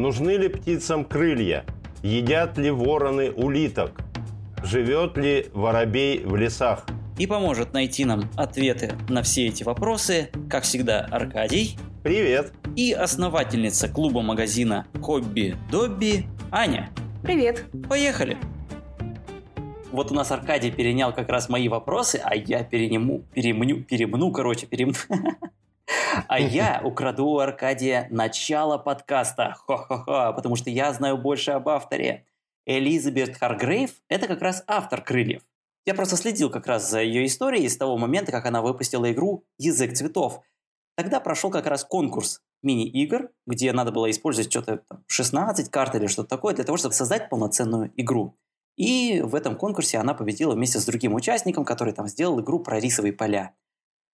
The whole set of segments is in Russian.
Нужны ли птицам крылья? Едят ли вороны улиток? Живет ли воробей в лесах? И поможет найти нам ответы на все эти вопросы, как всегда, Аркадий. Привет! И основательница клуба-магазина «Хобби Добби» Аня. Привет! Поехали! Вот у нас Аркадий перенял как раз мои вопросы, а я перениму, перемню, перемну, короче, перемну. А я украду у Аркадия начало подкаста. Хо-хо-хо, потому что я знаю больше об авторе. Элизабет Харгрейв – это как раз автор «Крыльев». Я просто следил как раз за ее историей с того момента, как она выпустила игру «Язык цветов». Тогда прошел как раз конкурс мини-игр, где надо было использовать что-то 16 карт или что-то такое для того, чтобы создать полноценную игру. И в этом конкурсе она победила вместе с другим участником, который там сделал игру про рисовые поля.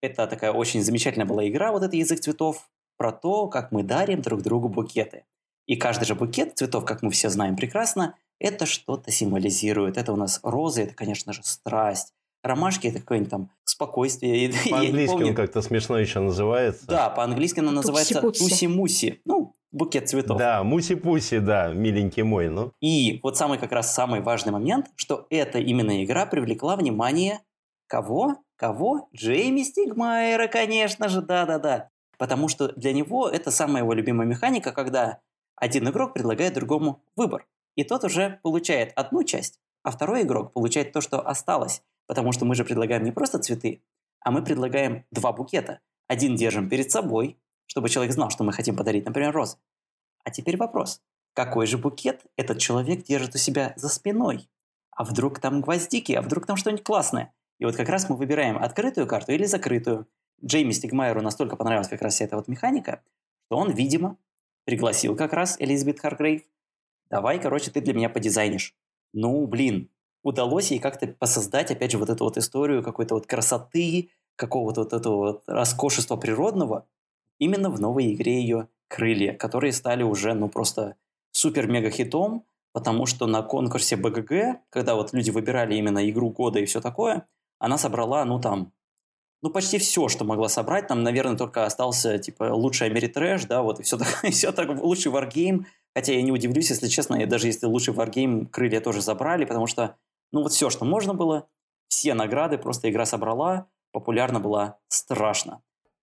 Это такая очень замечательная была игра, вот этот язык цветов, про то, как мы дарим друг другу букеты. И каждый же букет цветов, как мы все знаем прекрасно, это что-то символизирует. Это у нас розы, это, конечно же, страсть. Ромашки это какое-нибудь там спокойствие. По-английски он как-то смешно еще называется. Да, по-английски она называется туси-муси. Ну, букет цветов. Да, муси-пуси, да, миленький мой. Ну. И вот самый как раз самый важный момент, что эта именно игра привлекла внимание кого? Кого? Джейми Стигмайера, конечно же, да-да-да. Потому что для него это самая его любимая механика, когда один игрок предлагает другому выбор. И тот уже получает одну часть, а второй игрок получает то, что осталось. Потому что мы же предлагаем не просто цветы, а мы предлагаем два букета. Один держим перед собой, чтобы человек знал, что мы хотим подарить, например, розы. А теперь вопрос. Какой же букет этот человек держит у себя за спиной? А вдруг там гвоздики, а вдруг там что-нибудь классное? И вот как раз мы выбираем открытую карту или закрытую. Джейми Стигмайеру настолько понравилась как раз эта вот механика, что он, видимо, пригласил как раз Элизабет Харгрейв. Давай, короче, ты для меня подизайнишь. Ну, блин, удалось ей как-то посоздать, опять же, вот эту вот историю какой-то вот красоты, какого-то вот этого вот роскошества природного именно в новой игре ее «Крылья», которые стали уже, ну, просто супер-мега-хитом, потому что на конкурсе БГГ, когда вот люди выбирали именно игру года и все такое, она собрала, ну, там, ну, почти все, что могла собрать. Там, наверное, только остался, типа, лучший Америтрэш, да, вот, и все так, и все так, лучший варгейм. Хотя я не удивлюсь, если честно, и даже если лучший варгейм крылья тоже забрали, потому что, ну, вот все, что можно было, все награды просто игра собрала, популярна была страшно.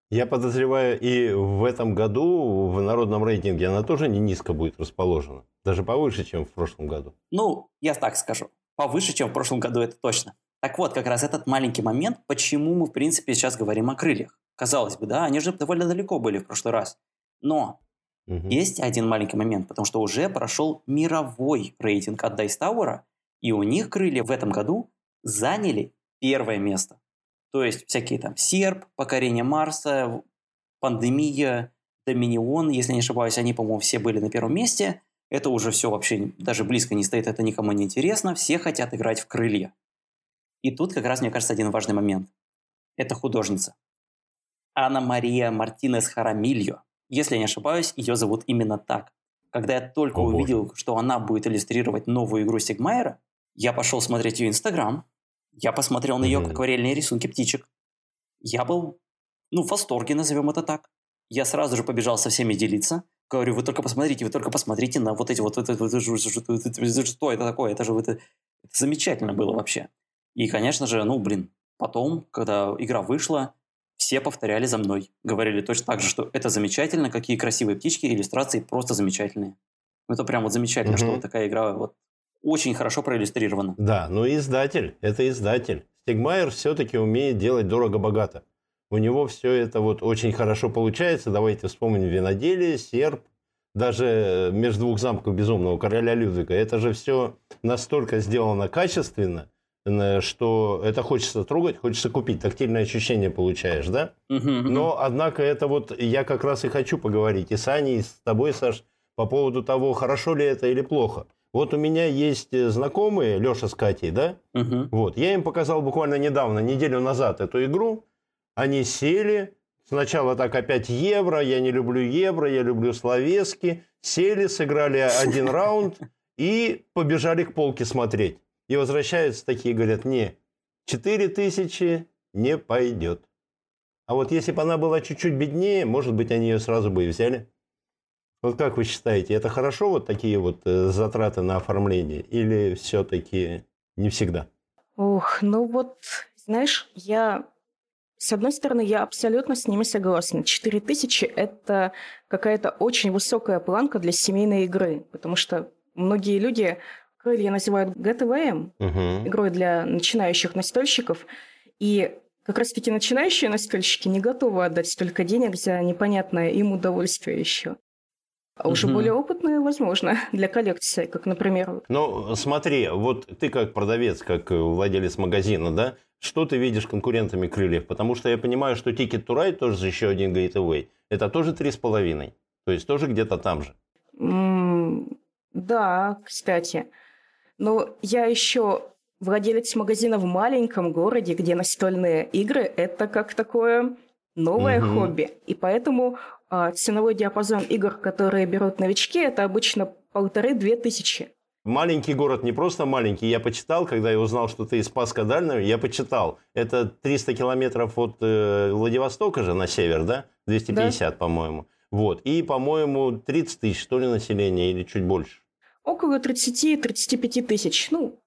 Я подозреваю, и в этом году в народном рейтинге она тоже не низко будет расположена. Даже повыше, чем в прошлом году. Ну, я так скажу. Повыше, чем в прошлом году, это точно. Так вот, как раз этот маленький момент, почему мы, в принципе, сейчас говорим о крыльях. Казалось бы, да, они же довольно далеко были в прошлый раз. Но угу. есть один маленький момент, потому что уже прошел мировой рейтинг от Dice Tower, и у них крылья в этом году заняли первое место. То есть всякие там серп, покорение Марса, пандемия, Доминион, если не ошибаюсь, они, по-моему, все были на первом месте. Это уже все вообще даже близко не стоит, это никому не интересно. Все хотят играть в крылья. И тут как раз, мне кажется, один важный момент. Это художница. Анна Мария Мартинес Харамильо. Если я не ошибаюсь, ее зовут именно так. Когда я только О, увидел, боже. что она будет иллюстрировать новую игру Сигмайера, я пошел смотреть ее Инстаграм, я посмотрел на ее mm-hmm. акварельные рисунки птичек. Я был, ну, в восторге, назовем это так. Я сразу же побежал со всеми делиться. Говорю, вы только посмотрите, вы только посмотрите на вот эти вот, это, это, это, что это такое, это же это, это замечательно было вообще. И, конечно же, ну, блин, потом, когда игра вышла, все повторяли за мной. Говорили точно так же, что это замечательно, какие красивые птички, иллюстрации просто замечательные. Это прям вот замечательно, угу. что вот такая игра вот очень хорошо проиллюстрирована. Да, но издатель, это издатель. Стигмайер все-таки умеет делать дорого-богато. У него все это вот очень хорошо получается. Давайте вспомним виноделие, серп, даже между двух замков безумного короля Людвига. Это же все настолько сделано качественно, что это хочется трогать, хочется купить, тактильное ощущение получаешь, да? Но, однако, это вот я как раз и хочу поговорить и с Аней, и с тобой, Саш, по поводу того, хорошо ли это или плохо. Вот у меня есть э, знакомые, Леша с Катей, да? Угу. Вот, я им показал буквально недавно, неделю назад эту игру. Они сели, сначала так опять евро, я не люблю евро, я люблю словески. Сели, сыграли один раунд и побежали к полке смотреть. И возвращаются такие, говорят, не, 4 тысячи не пойдет. А вот если бы она была чуть-чуть беднее, может быть, они ее сразу бы и взяли. Вот как вы считаете, это хорошо вот такие вот э, затраты на оформление или все-таки не всегда? Ох, ну вот, знаешь, я с одной стороны, я абсолютно с ними согласна. 4000 – это какая-то очень высокая планка для семейной игры, потому что многие люди крылья называют ГТВМ, угу. игрой для начинающих настольщиков, и как раз-таки начинающие настольщики не готовы отдать столько денег за непонятное им удовольствие еще. А уже угу. более опытные, возможно, для коллекции, как, например... Ну, смотри, вот ты как продавец, как владелец магазина, да, что ты видишь конкурентами крыльев? Потому что я понимаю, что Ticket to Ride тоже еще один gateway. Это тоже три с половиной. То есть тоже где-то там же. Mm, да, кстати. Но я еще владелец магазина в маленьком городе, где настольные игры – это как такое новое угу. хобби. И поэтому а, ценовой диапазон игр, которые берут новички, это обычно полторы-две тысячи. Маленький город не просто маленький. Я почитал, когда я узнал, что ты из Спаска Дальнего, я почитал. Это 300 километров от э, Владивостока же на север, да? 250, да. по-моему. Вот. И, по-моему, 30 тысяч, что ли, населения или чуть больше? Около 30-35 тысяч. Ну,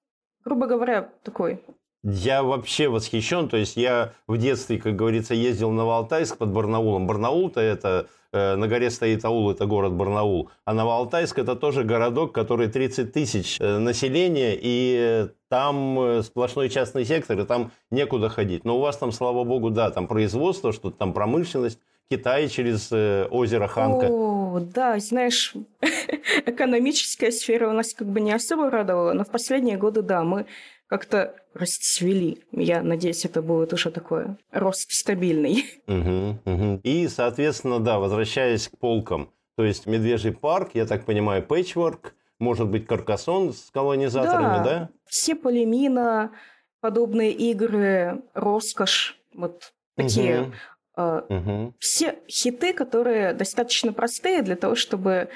грубо говоря, такой я вообще восхищен. То есть я в детстве, как говорится, ездил на Валтайск под Барнаулом. Барнаул-то это э, на горе стоит аул, это город Барнаул. А Новоалтайск это тоже городок, который 30 тысяч э, населения, и там э, сплошной частный сектор, и там некуда ходить. Но у вас там, слава богу, да, там производство, что-то там промышленность. Китай через озеро Ханка. О, да, знаешь, экономическая сфера у нас как бы не особо радовала, но в последние годы, да, мы как-то расцвели. Я надеюсь, это будет уже такой рост стабильный. Угу, угу. И, соответственно, да, возвращаясь к полкам, то есть Медвежий парк, я так понимаю, пэтчворк, может быть, Каркасон с колонизаторами, да? да? Все полимина, подобные игры, роскошь, вот такие. Угу. Угу. Все хиты, которые достаточно простые для того, чтобы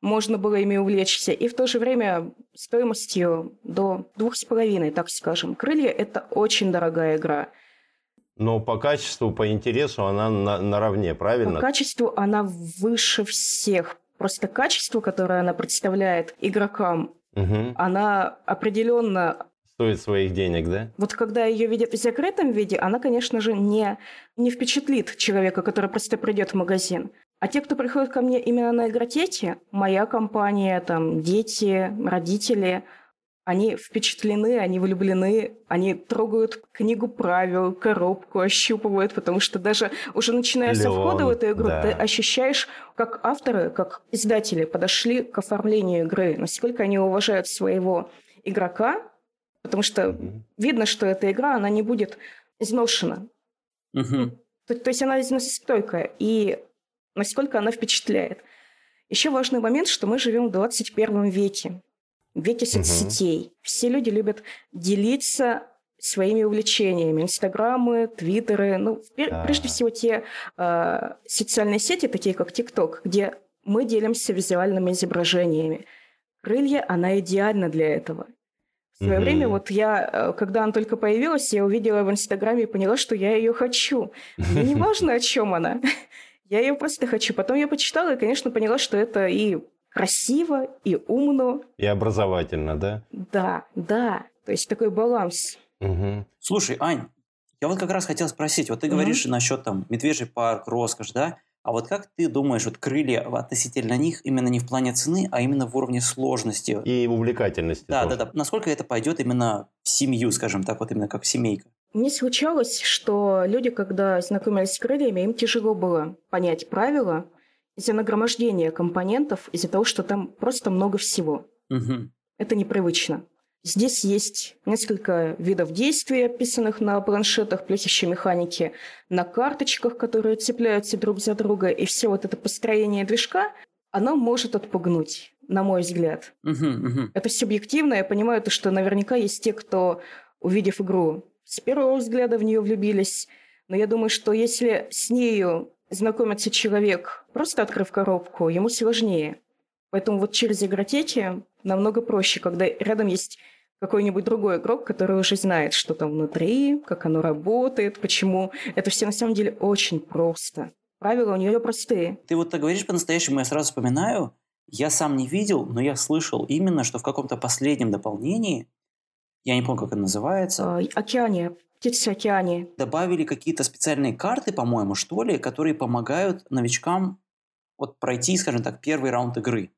можно было ими увлечься, и в то же время стоимостью до двух с половиной, так скажем. «Крылья» — это очень дорогая игра. Но по качеству, по интересу она на, наравне, правильно? По качеству она выше всех. Просто качество, которое она представляет игрокам, угу. она определенно стоит своих денег, да? Вот когда ее видят в закрытом виде, она, конечно же, не, не впечатлит человека, который просто придет в магазин. А те, кто приходит ко мне именно на игротеке, моя компания, там, дети, родители, они впечатлены, они влюблены, они трогают книгу правил, коробку, ощупывают, потому что даже уже начиная Леон, со входа в эту игру, да. ты ощущаешь, как авторы, как издатели подошли к оформлению игры, насколько они уважают своего игрока, потому что mm-hmm. видно, что эта игра, она не будет изношена. Mm-hmm. То, то есть она износостойкая. И насколько она впечатляет. Еще важный момент, что мы живем в 21 веке, в веке соцсетей. Угу. Все люди любят делиться своими увлечениями. Инстаграмы, твиттеры, ну, да. прежде всего те э, социальные сети, такие как ТикТок, где мы делимся визуальными изображениями. Крылья, она идеальна для этого. В свое mm время, вот я, э, когда она только появилась, я увидела в Инстаграме и поняла, что я ее хочу. Мне не важно, о чем она. Я ее просто хочу. Потом я почитала и, конечно, поняла, что это и красиво, и умно. И образовательно, да? Да, да. То есть такой баланс. Угу. Слушай, Ань, я вот как раз хотел спросить, вот ты угу. говоришь насчет там медвежий парк, роскошь, да? А вот как ты думаешь, вот крылья относительно них именно не в плане цены, а именно в уровне сложности? И увлекательности. Да, тоже. да, да. Насколько это пойдет именно в семью, скажем так, вот именно как в семейка? Мне случалось, что люди, когда знакомились с крыльями, им тяжело было понять правила из-за нагромождения компонентов, из-за того, что там просто много всего. Угу. Это непривычно. Здесь есть несколько видов действий, описанных на планшетах, плюс еще механики на карточках, которые цепляются друг за друга, и все вот это построение движка, оно может отпугнуть, на мой взгляд. Угу, угу. Это субъективно, я понимаю, то, что наверняка есть те, кто, увидев игру, с первого взгляда в нее влюбились. Но я думаю, что если с нею знакомится человек, просто открыв коробку, ему сложнее. Поэтому вот через игротеки намного проще, когда рядом есть какой-нибудь другой игрок, который уже знает, что там внутри, как оно работает, почему. Это все на самом деле очень просто. правила у нее простые. Ты вот так говоришь по-настоящему, я сразу вспоминаю, я сам не видел, но я слышал именно, что в каком-то последнем дополнении, я не помню, как это называется. А, океане, птицы океане. Добавили какие-то специальные карты, по-моему, что ли, которые помогают новичкам вот пройти, скажем так, первый раунд игры.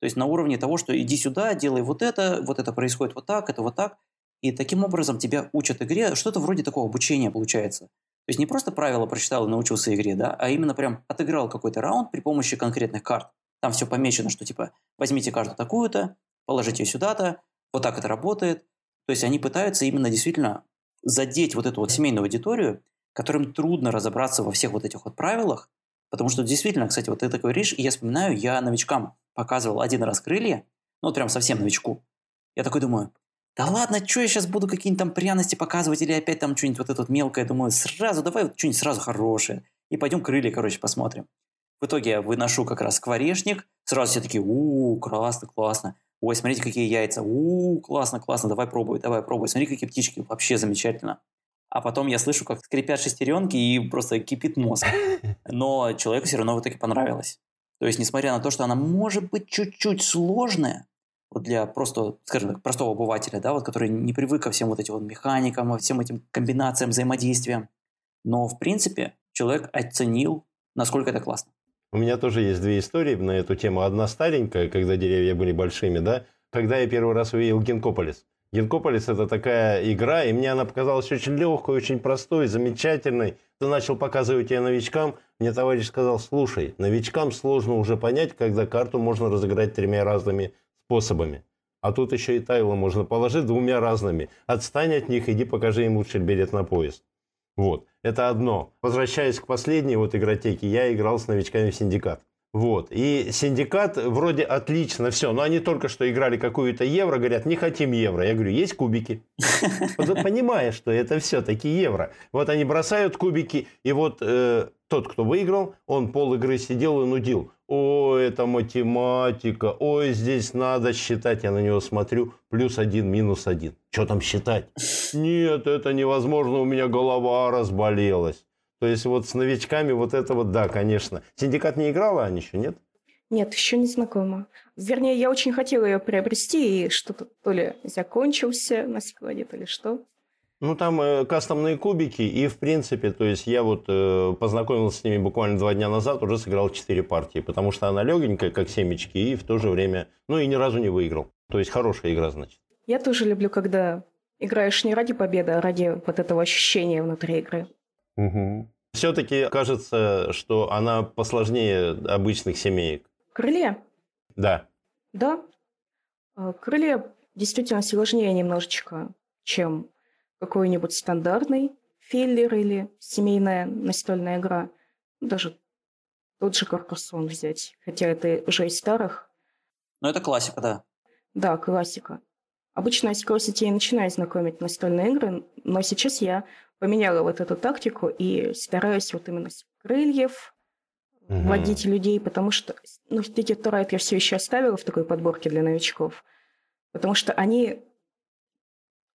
То есть на уровне того, что иди сюда, делай вот это, вот это происходит вот так, это вот так. И таким образом тебя учат игре, что-то вроде такого обучения получается. То есть не просто правила прочитал и научился игре, да, а именно прям отыграл какой-то раунд при помощи конкретных карт. Там все помечено, что типа возьмите карту такую-то, положите ее сюда-то, вот так это работает. То есть они пытаются именно действительно задеть вот эту вот семейную аудиторию, которым трудно разобраться во всех вот этих вот правилах, потому что действительно, кстати, вот ты так говоришь, и я вспоминаю, я новичкам показывал один раз крылья, ну вот прям совсем новичку. Я такой думаю, да ладно, что я сейчас буду какие-нибудь там пряности показывать или опять там что-нибудь вот это вот мелкое. Думаю, сразу давай вот что-нибудь сразу хорошее. И пойдем крылья, короче, посмотрим. В итоге я выношу как раз скворечник. Сразу все такие, у, классно, классно. Ой, смотрите, какие яйца. У, классно, классно, давай пробуй, давай пробуй. Смотри, какие птички, вообще замечательно. А потом я слышу, как скрипят шестеренки и просто кипит мозг. Но человеку все равно в итоге понравилось. То есть, несмотря на то, что она может быть чуть-чуть сложная, вот для просто, скажем так, простого обывателя, да, вот, который не привык ко всем вот этим вот механикам, всем этим комбинациям, взаимодействиям. Но, в принципе, человек оценил, насколько это классно. У меня тоже есть две истории на эту тему. Одна старенькая, когда деревья были большими, да, когда я первый раз увидел Генкополис. Генкополис – это такая игра, и мне она показалась очень легкой, очень простой, замечательной. Ты начал показывать ее новичкам, мне товарищ сказал, слушай, новичкам сложно уже понять, когда карту можно разыграть тремя разными способами. А тут еще и тайлы можно положить двумя разными. Отстань от них, иди покажи им лучше билет на поезд. Вот, это одно. Возвращаясь к последней вот игротеке, я играл с новичками в синдикат. Вот. И синдикат вроде отлично, все. Но они только что играли какую-то евро, говорят, не хотим евро. Я говорю, есть кубики. Вот понимая, что это все-таки евро. Вот они бросают кубики, и вот э, тот, кто выиграл, он пол игры сидел и нудил. Ой, это математика, ой, здесь надо считать. Я на него смотрю, плюс один, минус один. Что там считать? Нет, это невозможно, у меня голова разболелась. То есть вот с новичками вот это вот, да, конечно. Синдикат не играла, а еще нет? Нет, еще не знакома. Вернее, я очень хотела ее приобрести, и что-то то ли закончился на складе, то ли что. Ну, там э, кастомные кубики, и, в принципе, то есть я вот э, познакомился с ними буквально два дня назад, уже сыграл четыре партии, потому что она легенькая, как семечки, и в то же время, ну, и ни разу не выиграл. То есть хорошая игра, значит. Я тоже люблю, когда играешь не ради победы, а ради вот этого ощущения внутри игры. Угу. Все-таки кажется, что она посложнее обычных семеек. Крылья? Да. Да. А, крылья действительно сложнее немножечко, чем какой-нибудь стандартный филлер или семейная настольная игра. Даже тот же Каркасон взять, хотя это уже из старых. Но это классика, да. Да, классика. Обычно я с детей начинаю знакомить настольные игры, но сейчас я поменяла вот эту тактику и стараюсь вот именно с крыльев угу. вводить людей, потому что, ну, Ticket to Ride я все еще оставила в такой подборке для новичков, потому что они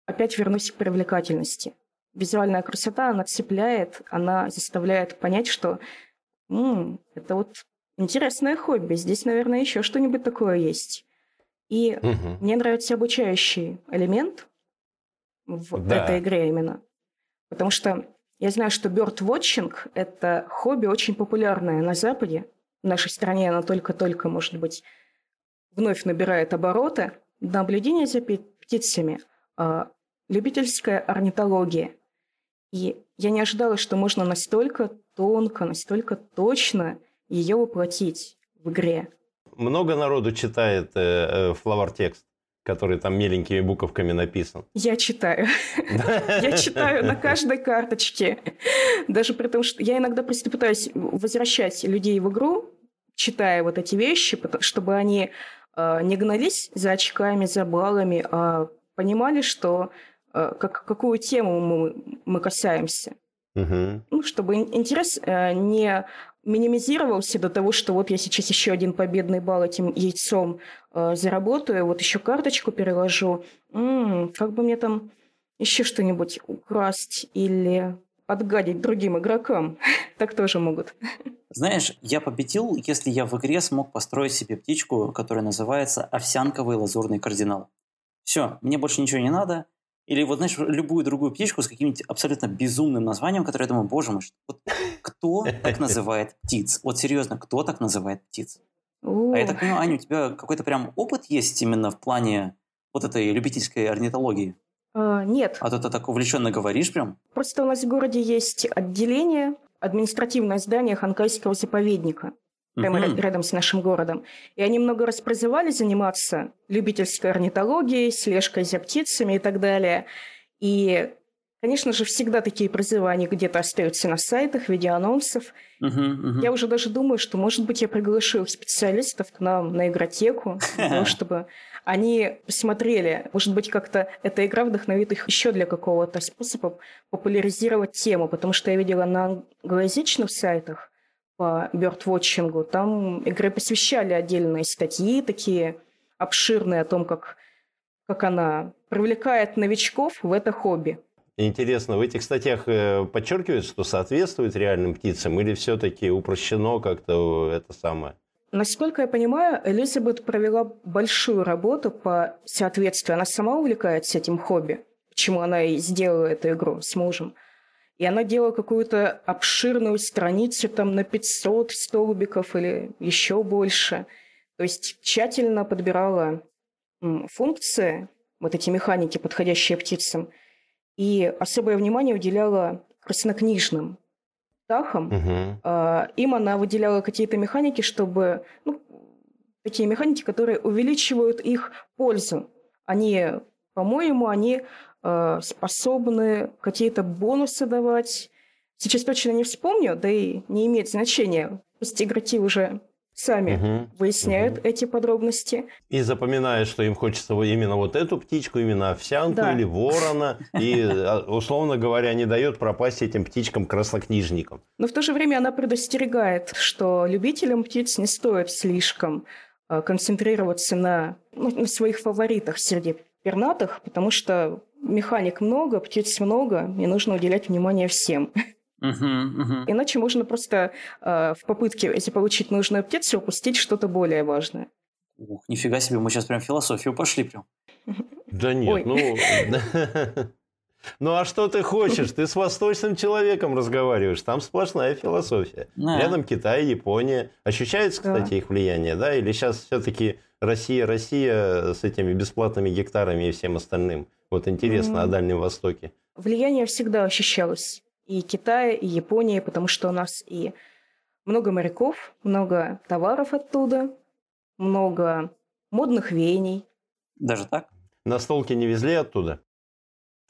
опять вернусь к привлекательности. Визуальная красота, она цепляет, она заставляет понять, что м-м, это вот интересное хобби, здесь, наверное, еще что-нибудь такое есть. И угу. мне нравится обучающий элемент в да. этой игре именно. Потому что я знаю, что birdwatching – это хобби очень популярное на Западе. В нашей стране оно только-только, может быть, вновь набирает обороты. Наблюдение за птицами а, любительская орнитология. И я не ожидала, что можно настолько тонко, настолько точно ее воплотить в игре. Много народу читает э, э, текст, который там меленькими буковками написан. Я читаю. Я читаю на каждой карточке. Даже при том, что я иногда просто пытаюсь возвращать людей в игру, читая вот эти вещи, чтобы они э, не гнались за очками, за баллами, а понимали, что Э, как, какую тему мы, мы касаемся. Угу. Ну, чтобы интерес э, не минимизировался до того, что вот я сейчас еще один победный балл этим яйцом э, заработаю, вот еще карточку переложу. М-м, как бы мне там еще что-нибудь украсть или отгадить другим игрокам. так тоже могут. Знаешь, я победил, если я в игре смог построить себе птичку, которая называется овсянковый лазурный кардинал. Все, мне больше ничего не надо. Или вот, знаешь, любую другую птичку с каким-нибудь абсолютно безумным названием, которое я думаю, боже мой, вот кто так называет птиц? Вот серьезно, кто так называет птиц? А я так понимаю, Аня, у тебя какой-то прям опыт есть именно в плане вот этой любительской орнитологии? А, нет. А то ты так увлеченно говоришь прям. Просто у нас в городе есть отделение, административное здание Ханкайского заповедника прямо угу. рядом с нашим городом. И они много раз призывали заниматься любительской орнитологией, слежкой за птицами и так далее. И, конечно же, всегда такие призывы, они где-то остаются на сайтах в виде анонсов. Угу, угу. Я уже даже думаю, что, может быть, я приглашу специалистов к нам на игротеку, для того, чтобы они посмотрели, может быть, как-то эта игра вдохновит их еще для какого-то способа популяризировать тему, потому что я видела на англоязычных сайтах, по бёрдвотчингу. Там игры посвящали отдельные статьи, такие обширные о том, как, как она привлекает новичков в это хобби. Интересно, в этих статьях э, подчеркивается, что соответствует реальным птицам или все-таки упрощено как-то это самое? Насколько я понимаю, Элизабет провела большую работу по соответствию. Она сама увлекается этим хобби, почему она и сделала эту игру с мужем. И она делала какую-то обширную страницу там на 500 столбиков или еще больше. То есть тщательно подбирала функции, вот эти механики, подходящие птицам, и особое внимание уделяла краснокнижным птахам. Угу. Им она выделяла какие-то механики, чтобы... Ну, такие механики, которые увеличивают их пользу. Они, по-моему, они способны какие-то бонусы давать. Сейчас точно не вспомню, да и не имеет значения. Пусть игроки уже сами угу, выясняют угу. эти подробности. И запоминают, что им хочется именно вот эту птичку, именно овсянку да. или ворона. И, а, условно говоря, не дает пропасть этим птичкам-краснокнижникам. Но в то же время она предостерегает, что любителям птиц не стоит слишком э, концентрироваться на, ну, на своих фаворитах среди пернатых, потому что механик много, птиц много, и нужно уделять внимание всем. Uh-huh, uh-huh. Иначе можно просто э, в попытке заполучить нужную птицу упустить что-то более важное. Ух, нифига себе, мы сейчас прям в философию пошли прям. Да нет, Ой. ну... Ну а что ты хочешь? Ты с восточным человеком разговариваешь, там сплошная философия. Да. Рядом Китай, Япония. Ощущается, кстати, да. их влияние, да? Или сейчас все-таки Россия, Россия с этими бесплатными гектарами и всем остальным? Вот интересно mm. о Дальнем Востоке. Влияние всегда ощущалось. И Китая, и Японии, потому что у нас и много моряков, много товаров оттуда, много модных веяний. Даже так? Настолки не везли оттуда?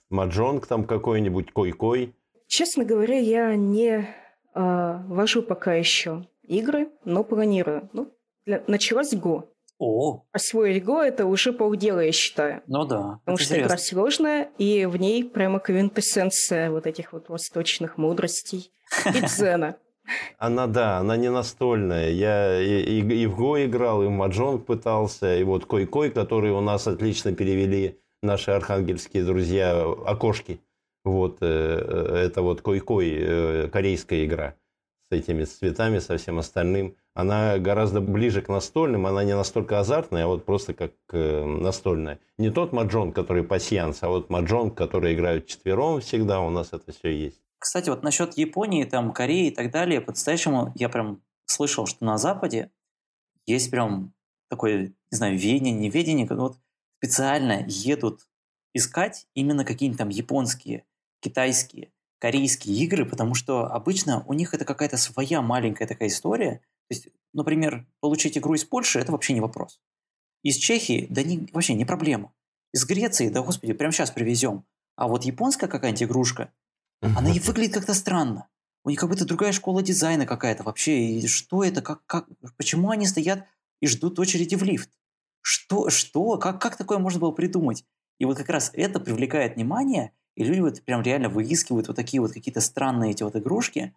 Маджонг там какой-нибудь, кой-кой? Честно говоря, я не э, вожу пока еще игры, но планирую. Ну, для... началась Го. О. Освоить Го – это уже полдела, я считаю. Ну да. Потому что интересно. игра сложная, и в ней прямо квинтэссенция вот этих вот восточных мудростей и дзена. Она, да, она не настольная. Я и, и, и в Го играл, и в Маджонг пытался, и вот Кой-Кой, который у нас отлично перевели наши архангельские друзья, окошки. Вот, э, э, это вот Кой-Кой, э, корейская игра с этими цветами, со всем остальным она гораздо ближе к настольным, она не настолько азартная, а вот просто как э, настольная. Не тот маджон, который пассианс, а вот маджон, который играют четвером всегда, у нас это все есть. Кстати, вот насчет Японии, там, Кореи и так далее, по-настоящему я прям слышал, что на Западе есть прям такое, не знаю, ведение, неведение, вот специально едут искать именно какие-нибудь там японские, китайские, корейские игры, потому что обычно у них это какая-то своя маленькая такая история, то есть, например, получить игру из Польши – это вообще не вопрос. Из Чехии – да не, вообще не проблема. Из Греции – да, господи, прямо сейчас привезем. А вот японская какая-нибудь игрушка, она и выглядит как-то странно. У них как будто другая школа дизайна какая-то вообще. И что это? Как, как, почему они стоят и ждут очереди в лифт? Что? Что? Как, как такое можно было придумать? И вот как раз это привлекает внимание, и люди вот прям реально выискивают вот такие вот какие-то странные эти вот игрушки,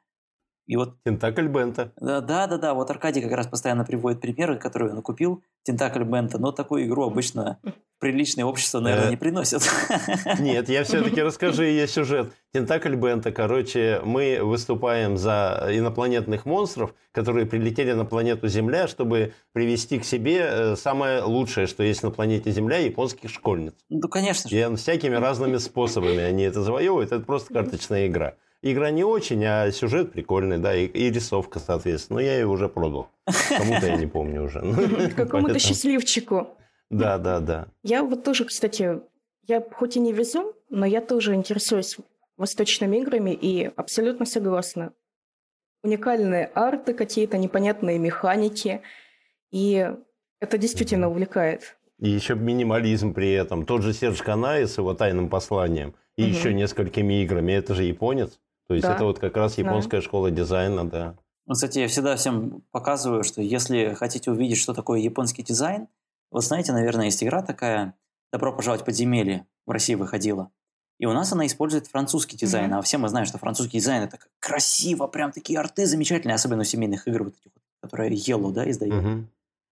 и вот... Тентакль Бента. Да, да, да, да. Вот Аркадий как раз постоянно приводит примеры, которые он купил. Тентакль Бента. Но такую игру обычно, приличное общество, наверное, Э, не приносят. Нет, я все-таки расскажу ее сюжет. Тентакль Бента, короче, мы выступаем за инопланетных монстров, которые прилетели на планету Земля, чтобы привести к себе э, самое лучшее, что есть на планете Земля, японских школьниц. Ну, конечно же. И всякими разными способами они это завоевывают. Это просто карточная игра. Игра не очень, а сюжет прикольный, да, и, и рисовка, соответственно. Но я ее уже продал. Кому-то я не помню уже. Какому-то счастливчику. Да, да, да. Я вот тоже, кстати, я хоть и не везу, но я тоже интересуюсь восточными играми и абсолютно согласна. Уникальные арты, какие-то непонятные механики, и это действительно увлекает. И еще минимализм при этом. Тот же Серж Канаи с его тайным посланием и Мгм. еще несколькими играми. Это же японец. То есть Да, это вот как раз японская школа дизайна, да. Ну, кстати, я всегда всем показываю, что если хотите увидеть, что такое японский дизайн, вот знаете, наверное, есть игра такая «Добро пожаловать в подземелье» в России выходила. И у нас она использует французский дизайн. Мгм. А все мы знаем, что французский дизайн это красиво, прям такие арты замечательные, особенно у семейных игр, вот этих вот, которые Iello, да, издает. Мгм.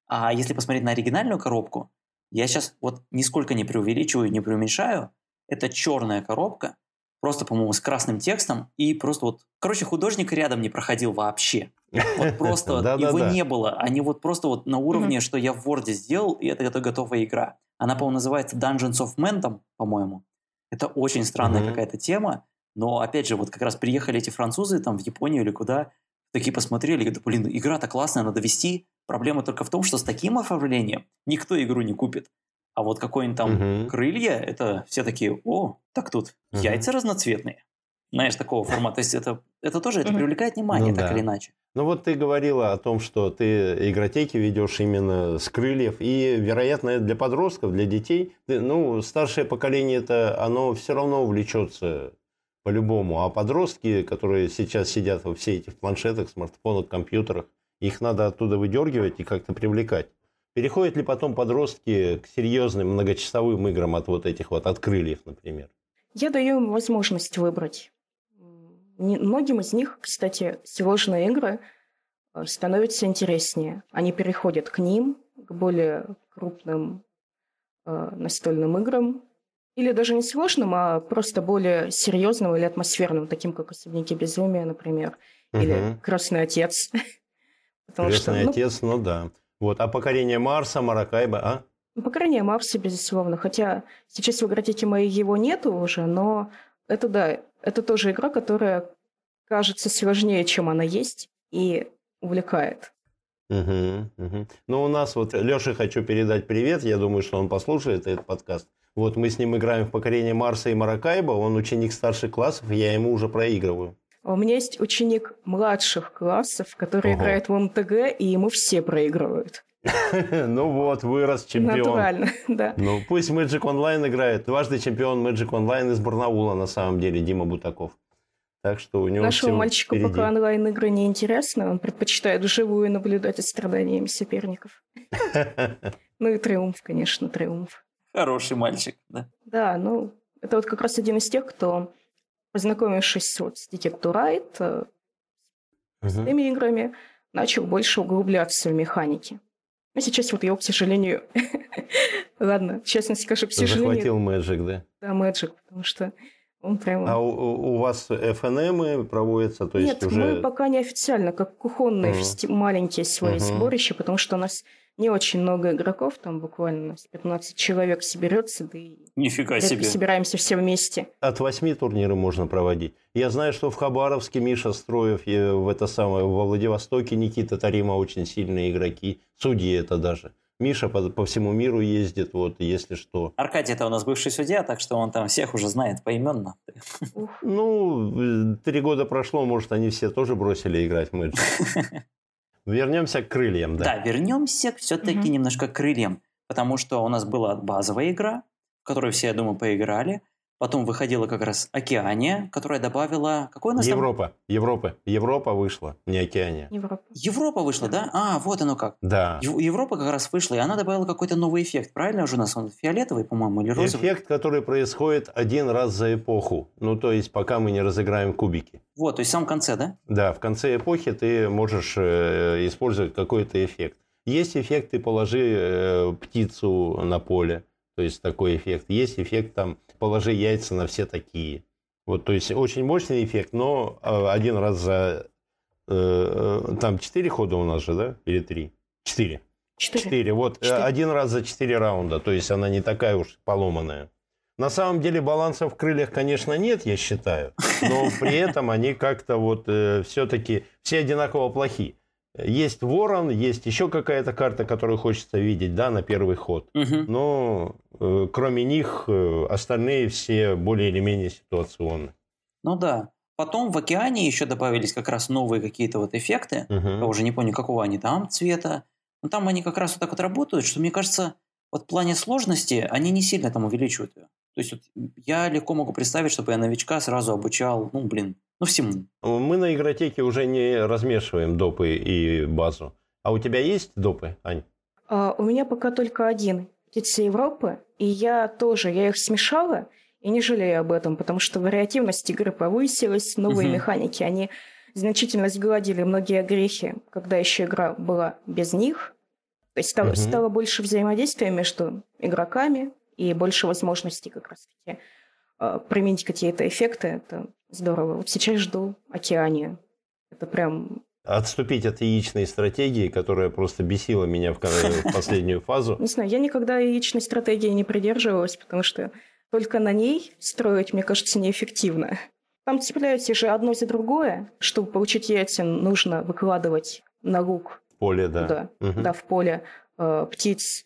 А если посмотреть на оригинальную коробку, я сейчас вот нисколько не преувеличиваю, не преуменьшаю. Это черная коробка, просто, по-моему, с красным текстом, и просто вот, короче, художник рядом не проходил вообще. Вот просто его не было. Они вот просто вот на уровне, что я в Word сделал, и это, готовая игра. Она, по-моему, называется Dungeons of Mentum, по-моему. Это очень странная какая-то тема, но, опять же, вот как раз приехали эти французы там в Японию или куда, такие посмотрели, говорят, блин, игра-то классная, надо вести. Проблема только в том, что с таким оформлением никто игру не купит. А вот какой-нибудь там Мгм. крылья, это все такие, о, так тут Мгм. яйца разноцветные. Знаешь, такого формата. То есть это, это тоже это привлекает внимание, Ну так да. или иначе. Ну вот ты говорила о том, что ты игротеки ведешь именно с крыльев, и, вероятно, это для подростков, для детей. Ну, старшее поколение это оно все равно увлечется по-любому, а подростки, которые сейчас сидят во все этих планшетах, смартфонах, компьютерах, их надо оттуда выдергивать и как-то привлекать. Переходят ли потом подростки к серьезным многочасовым играм от вот этих вот, от крыльев, например? Я даю им возможность выбрать. Многим из них, кстати, сложные игры э, становятся интереснее. Они переходят к ним, к более крупным э, настольным играм. Или даже не сложным, а просто более серьезным или атмосферным, таким как «Особняки безумия», например. Или Мгм. «Крестный отец». Потому что, Крестный ну, отец, ну да. Вот, а покорение Марса, Маракайба, а? Покорение Марса, безусловно. Хотя сейчас в игротеке моей его нету уже, но это да, это тоже игра, которая кажется сложнее, чем она есть, и увлекает. Мгм, мгм. Ну, у нас вот Леше хочу передать привет. Я думаю, что он послушает этот подкаст. Вот мы с ним играем в покорение Марса и Маракайба. Он ученик старших классов, я ему уже проигрываю. А у меня есть ученик младших классов, который Ого. играет в МТГ, и ему все проигрывают. Ну вот, вырос чемпион. Натурально, да. Ну, пусть Magic Online играет. Дважды чемпион Magic Online из Барнаула, на самом деле, Дима Бутаков. Так что у него Нашему мальчику впереди. пока онлайн-игры не интересны, он предпочитает вживую наблюдать за страданиями соперников. Ну и триумф, конечно, триумф. Хороший мальчик, да. Да, ну, это вот как раз один из тех, кто, познакомившись вот с Detector Right, э, с этими играми, начал больше углубляться в механики. Но сейчас вот его, к сожалению... Ладно, честно скажу, к сожалению, Захватил Magic, да? да, Magic, потому что он прям... А у, у- вас FNM проводятся, то есть Нет, уже... мы пока не официально, как кухонные фести- маленькие свои Мгм. сборища, потому что у нас не очень много игроков, там буквально у нас 15 человек соберется, да и Нифига себе. собираемся все вместе. От восьми турниров можно проводить. Я знаю, что в Хабаровске Миша Строев, и в это самое, во Владивостоке Никита Тарима очень сильные игроки. Судьи это даже. Миша по, по всему миру ездит, вот, если что. Аркадий это у нас бывший судья, так что он там всех уже знает поименно. Ну, э, три года прошло, может, они все тоже бросили играть в Magic. Вернемся к крыльям, Да, да. вернемся все-таки Мгм. немножко к крыльям, потому что у нас была базовая игра, в которую все, я думаю, поиграли. Потом выходила как раз Океания, которая добавила... Какой у нас там? Европа, Европа, Европа вышла, не Океания. Европа. Европа вышла, да? А, вот оно как. Да. Ев- Европа как раз вышла, и она добавила какой-то новый эффект. Правильно же у нас он фиолетовый, по-моему, или розовый? Эффект, который происходит один раз за эпоху. Ну, то есть, пока мы не разыграем кубики. Вот, то есть в самом конце, да? Да, в конце эпохи ты можешь э, использовать какой-то эффект. Есть эффект, ты положи э, птицу на поле. То есть такой эффект. Есть эффект там «положи яйца на все такие». Вот, то есть очень мощный эффект, но э, один раз за... Э, э, там четыре хода у нас же, да? Или три? Четыре. Четыре. Вот Четыре. один раз за четыре раунда. То есть она не такая уж поломанная. На самом деле баланса в крыльях, конечно, нет, я считаю. Но при этом они как-то вот э, все-таки все одинаково плохи. Есть ворон, есть еще какая-то карта, которую хочется видеть, да, на первый ход. Угу. Но э, кроме них э, остальные все более или менее ситуационны. Ну да. Потом в океане еще добавились как раз новые какие-то вот эффекты. Угу. Я уже не помню, какого они там цвета. Но там они как раз вот так вот работают, что мне кажется, вот в плане сложности они не сильно там увеличивают ее. То есть вот я легко могу представить, чтобы я новичка сразу обучал, ну, блин, ну, всему. Мы на игротеке уже не размешиваем допы и базу. А у тебя есть допы, Ань? А, у меня пока только один. Птицы Европы. И я тоже, я их смешала, и не жалею об этом, потому что вариативность игры повысилась, новые угу. механики, они значительно сгладили многие грехи, когда еще игра была без них. То есть стало, угу. стало больше взаимодействия между игроками, и больше возможностей как раз-таки э, применить какие-то эффекты. Это здорово. Вот сейчас жду Океанию. Это прям Отступить от яичной стратегии, которая просто бесила меня в, последнюю фазу. Не знаю, я никогда яичной стратегии не придерживалась, потому что только на ней строить, мне кажется, неэффективно. Там цепляются же одно за другое. Чтобы получить яйца, нужно выкладывать на лук. В поле, да. Да, угу. да в поле э, птиц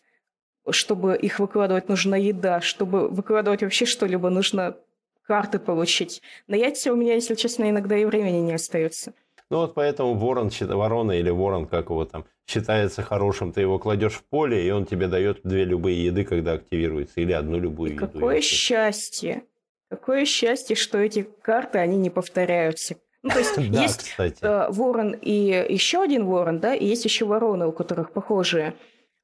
чтобы их выкладывать, нужна еда. Чтобы выкладывать вообще что-либо, нужно карты получить. На яйца у меня, если честно, иногда и времени не остается. Ну вот поэтому ворон, ворона или ворон, как его там, считается хорошим. Ты его кладешь в поле, и он тебе дает две любые еды, когда активируется, или одну любую и еду. Какое счастье! Какое счастье, что эти карты, они не повторяются. Ну, то есть да, есть кстати. Э, ворон и еще один ворон, да, и есть еще вороны, у которых похожие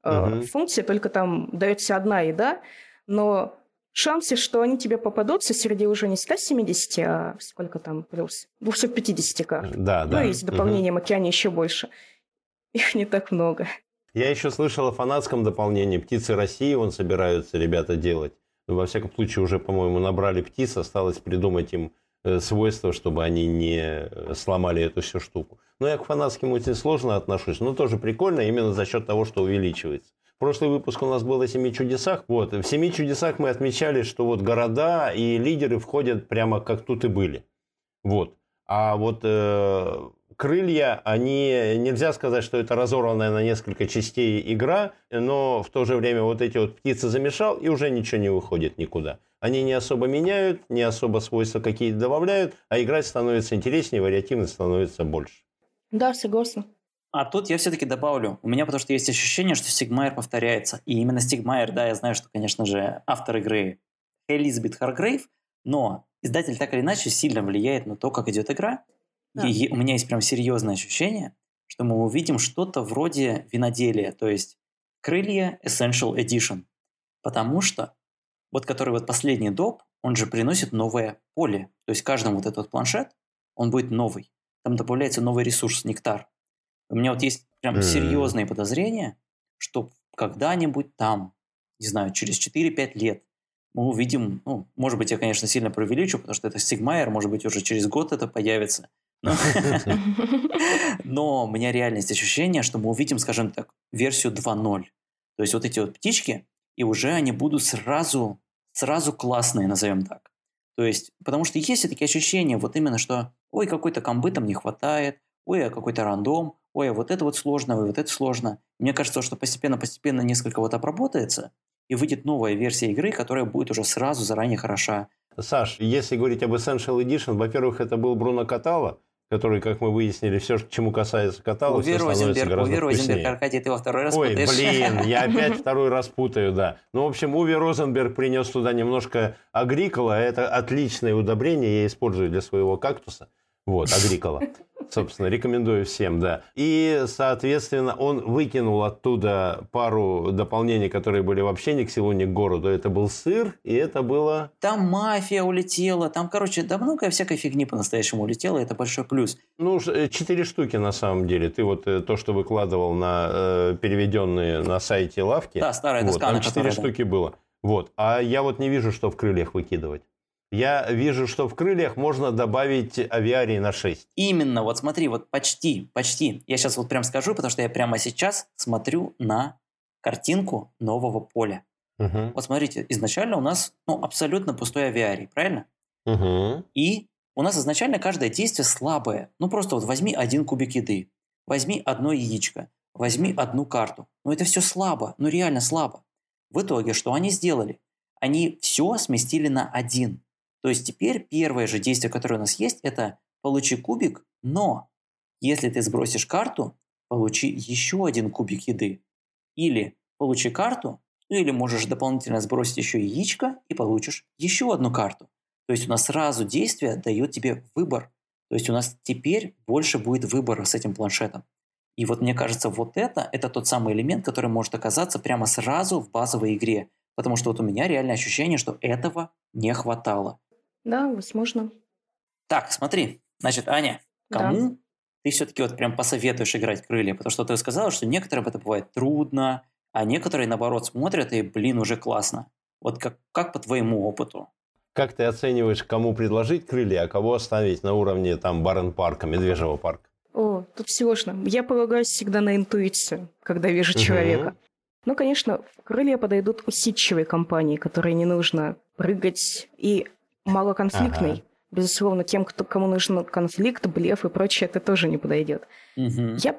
угу. функции, только там дается одна еда, но шансы, что они тебе попадутся среди уже не 170, а сколько там плюс? 250 карт. Да, ну, да. и с дополнением угу. океане еще больше. Их не так много. Я еще слышал о фанатском дополнении «Птицы России» он собираются ребята делать. Но, во всяком случае, уже, по-моему, набрали птиц, осталось придумать им Э, свойства, чтобы они не сломали эту всю штуку. Но я к фанатским очень сложно отношусь, но тоже прикольно именно за счет того, что увеличивается. Прошлый выпуск у нас был о семи чудесах. Вот, в семи чудесах мы отмечали, что вот города и лидеры входят прямо как тут и были. Вот. А вот э, крылья, они нельзя сказать, что это разорванная на несколько частей игра, но в то же время вот эти вот птицы замешал, и уже ничего не выходит никуда. Они не особо меняют, не особо свойства какие-то добавляют, а играть становится интереснее, вариативность становится больше. Да, согласна. А тут я все-таки добавлю. У меня потому что есть ощущение, что Стигмайер повторяется. И именно Стигмайер, да, я знаю, что, конечно же, автор игры Элизабет Харгрейв, но издатель так или иначе сильно влияет на то, как идет игра. Да. И у меня есть прям серьезное ощущение, что мы увидим что-то вроде виноделия, то есть крылья Essential Edition. Потому что вот который вот последний доп, он же приносит новое поле. То есть каждому вот этот планшет, он будет новый. Там добавляется новый ресурс, нектар. У меня вот есть прям серьезные подозрения, что когда-нибудь там, не знаю, через 4-5 лет мы увидим, ну, может быть, я, конечно, сильно преувеличу, потому что это Стигмайер, может быть, уже через год это появится. Но у меня реально есть ощущение, что мы увидим, скажем так, версию 2.0. То есть вот эти вот птички, и уже они будут сразу сразу классные, назовем так. То есть, потому что есть такие ощущения, вот именно, что ой, какой-то комбы там не хватает, ой, а какой-то рандом, ой, а вот это вот сложно, ой, вот это сложно. Мне кажется, что постепенно-постепенно несколько вот обработается, и выйдет новая версия игры, которая будет уже сразу заранее хороша. Саш, если говорить об Essential Edition, во-первых, это был Бруно Катала, который, как мы выяснили, все, к чему касается каталога, Увер Розенберг, Увер Розенберг, Аркадий, ты во второй раз Ой, путаешь. блин, я опять второй раз путаю, да. Ну, в общем, Уви Розенберг принес туда немножко агрикола, это отличное удобрение, я использую для своего кактуса. Вот, агрикола. Собственно, рекомендую всем, да. И, соответственно, он выкинул оттуда пару дополнений, которые были вообще ни к селу, ни к городу. Это был сыр, и это было... Там мафия улетела, там, короче, да много всякой фигни по-настоящему улетела, это большой плюс. Ну, э, четыре штуки на самом деле. Ты вот э, то, что выкладывал на э, переведенные на сайте лавки. Да, старая доска. Вот, там четыре штуки было. Вот. А я вот не вижу, что в крыльях выкидывать. Я вижу, что в крыльях можно добавить авиарий на 6. Именно, вот смотри, вот почти, почти. Я сейчас вот прям скажу, потому что я прямо сейчас смотрю на картинку нового поля. Угу. Вот смотрите, изначально у нас ну, абсолютно пустой авиарий, правильно? Угу. И у нас изначально каждое действие слабое. Ну просто вот возьми один кубик еды, возьми одно яичко, возьми одну карту. Ну это все слабо, ну реально слабо. В итоге что они сделали? Они все сместили на один. То есть теперь первое же действие, которое у нас есть, это получи кубик, но если ты сбросишь карту, получи еще один кубик еды. Или получи карту, или можешь дополнительно сбросить еще яичко и получишь еще одну карту. То есть у нас сразу действие дает тебе выбор. То есть у нас теперь больше будет выбора с этим планшетом. И вот мне кажется, вот это, это тот самый элемент, который может оказаться прямо сразу в базовой игре. Потому что вот у меня реальное ощущение, что этого не хватало. Да, возможно. Так, смотри. Значит, Аня, Да. кому ты все-таки вот прям посоветуешь играть крылья? Потому что ты сказала, что некоторым это бывает трудно, а некоторые, наоборот, смотрят и, блин, уже классно. Вот как, как по твоему опыту? Как ты оцениваешь, кому предложить крылья, а кого оставить на уровне там Барен-парка, Медвежьего парка? О, тут сложно. Я полагаюсь всегда на интуицию, когда вижу человека. Ну, конечно, крылья подойдут усидчивые компании, которые не нужно прыгать, и малоконфликтный. Ага. Безусловно, тем, кто, кому нужен конфликт, блеф и прочее, это тоже не подойдет. Мгм. Я,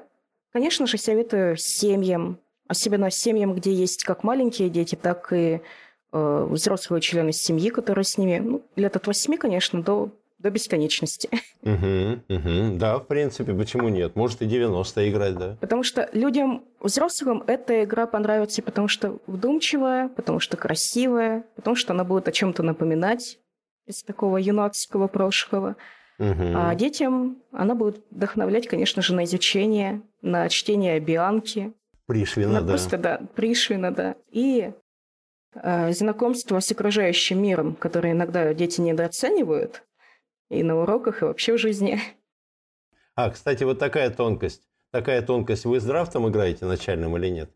конечно же, советую семьям, особенно семьям, где есть как маленькие дети, так и э, взрослые члены семьи, которые с ними, ну, лет от восьми, конечно, до, до бесконечности. Угу, угу. Да, в принципе, почему нет? Может и 90 играть, да? Потому что людям, взрослым, эта игра понравится, потому что вдумчивая, потому что красивая, потому что она будет о чем-то напоминать из такого юнацкого прошлого. Мгм. А детям она будет вдохновлять, конечно же, на изучение, на чтение Бианки, Пришвина, на да. просто, да, Пришвина, да. И э, знакомство с окружающим миром, которое иногда дети недооценивают и на уроках, и вообще в жизни. А, кстати, вот такая тонкость. Такая тонкость. Вы с драфтом играете начальным или нет?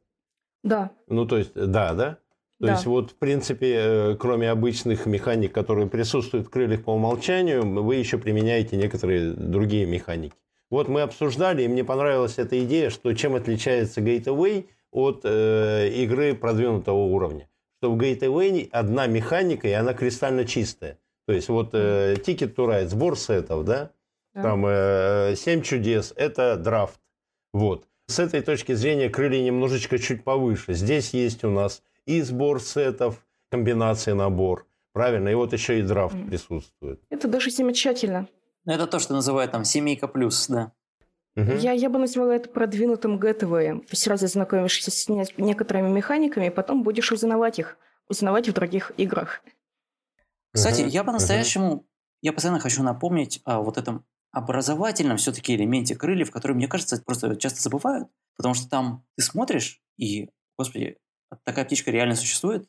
Да, Ну, то есть, да, да? То Да. есть, вот, в принципе, э, кроме обычных механик, которые присутствуют в крыльях по умолчанию, вы еще применяете некоторые другие механики. Вот мы обсуждали, и мне понравилась эта идея, что чем отличается Gateway от э, игры продвинутого уровня. Что в Gateway одна механика, и она кристально чистая. То есть, вот э, Ticket to Ride, сбор сетов, да? Да. Там э, «Семь чудес» – это драфт. Вот. С этой точки зрения крылья немножечко чуть повыше. Здесь есть у нас и сбор сетов, комбинация набор. Правильно? И вот еще и драфт Мгм. присутствует. это даже замечательно. Ну, это то, что называют там семейка плюс, да. Мгм. Я, я бы назвала это продвинутым гетвеем. Ты сразу знакомишься с не- некоторыми механиками, и потом будешь узнавать их, узнавать в других играх. Кстати, Мгм. я по-настоящему, я постоянно хочу напомнить о вот этом образовательном все-таки элементе крыльев, который, мне кажется, просто часто забывают, потому что там ты смотришь, и, господи, такая птичка реально существует?